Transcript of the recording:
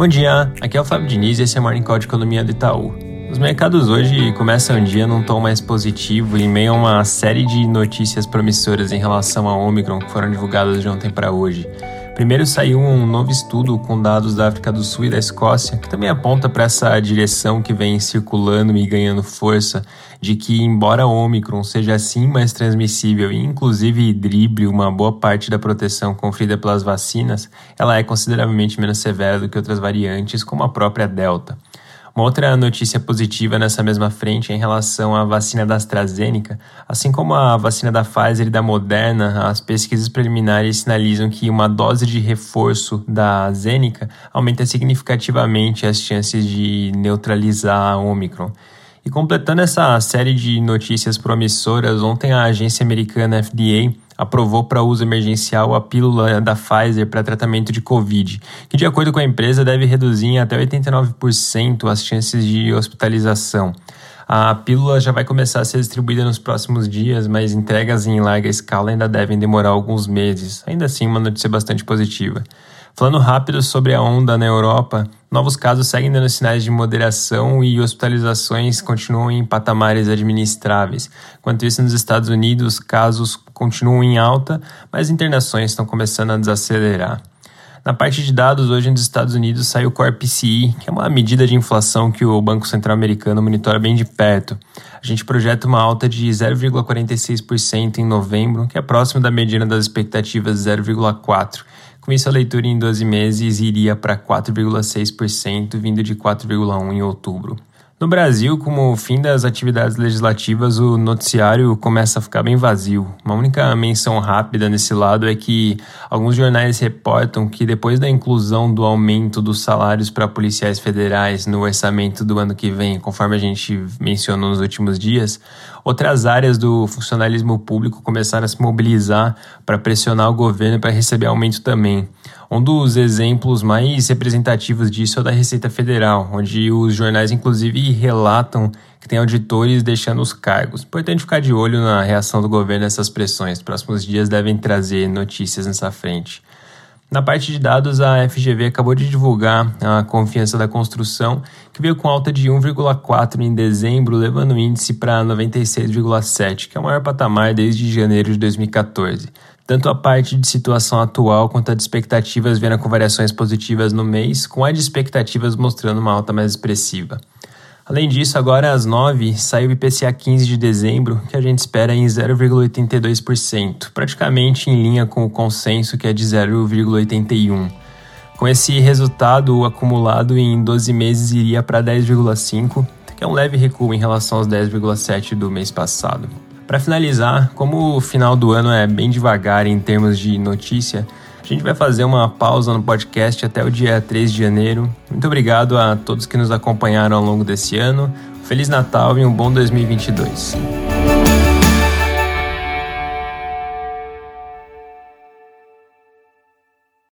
Bom dia, aqui é o Fábio Diniz e esse é o Morning Call de Economia do Itaú. Os mercados hoje começam o dia num tom mais positivo em meio a uma série de notícias promissoras em relação ao Omicron que foram divulgadas de ontem para hoje. Primeiro saiu um novo estudo com dados da África do Sul e da Escócia, que também aponta para essa direção que vem circulando e ganhando força, de que, embora o Omicron seja assim mais transmissível e inclusive drible uma boa parte da proteção conferida pelas vacinas, ela é consideravelmente menos severa do que outras variantes, como a própria Delta. Uma outra notícia positiva nessa mesma frente é em relação à vacina da AstraZeneca, assim como a vacina da Pfizer e da Moderna, as pesquisas preliminares sinalizam que uma dose de reforço da AstraZeneca aumenta significativamente as chances de neutralizar a Omicron. E completando essa série de notícias promissoras, ontem a agência americana FDA aprovou para uso emergencial a pílula da Pfizer para tratamento de Covid, que, de acordo com a empresa, deve reduzir em até 89% as chances de hospitalização. A pílula já vai começar a ser distribuída nos próximos dias, mas entregas em larga escala ainda devem demorar alguns meses. Ainda assim, uma notícia bastante positiva. Falando rápido sobre a onda na Europa, novos casos seguem dando sinais de moderação e hospitalizações continuam em patamares administráveis. Enquanto isso, nos Estados Unidos, casos continuam em alta, mas internações estão começando a desacelerar. Na parte de dados, hoje nos Estados Unidos saiu o Core PCI, que é uma medida de inflação que o Banco Central Americano monitora bem de perto. A gente projeta uma alta de 0,46% em novembro, que é próximo da medida das expectativas 0,4%. Com isso, a leitura em 12 meses iria para 4,6%, vindo de 4,1% em outubro. No Brasil, como o fim das atividades legislativas, o noticiário começa a ficar bem vazio. Uma única menção rápida nesse lado é que alguns jornais reportam que depois da inclusão do aumento dos salários para policiais federais no orçamento do ano que vem, conforme a gente mencionou nos últimos dias, outras áreas do funcionalismo público começaram a se mobilizar para pressionar o governo para receber aumento também. Um dos exemplos mais representativos disso é o da Receita Federal, onde os jornais inclusive relatam que tem auditores deixando os cargos. Importante ficar de olho na reação do governo a essas pressões. Próximos dias devem trazer notícias nessa frente. Na parte de dados, a FGV acabou de divulgar a confiança da construção, que veio com alta de 1,4 em dezembro, levando o índice para 96,7, que é o maior patamar desde janeiro de 2014. Tanto a parte de situação atual quanto a de expectativas vieram com variações positivas no mês, com a de expectativas mostrando uma alta mais expressiva. Além disso, agora às 9 saiu o IPCA 15 de dezembro, que a gente espera em 0,82%, praticamente em linha com o consenso que é de 0,81%. Com esse resultado, o acumulado em 12 meses iria para 10,5%, que é um leve recuo em relação aos 10,7% do mês passado. Para finalizar, como o final do ano é bem devagar em termos de notícia, a gente vai fazer uma pausa no podcast até o dia 3 de janeiro. Muito obrigado a todos que nos acompanharam ao longo desse ano. Feliz Natal e um bom 2022.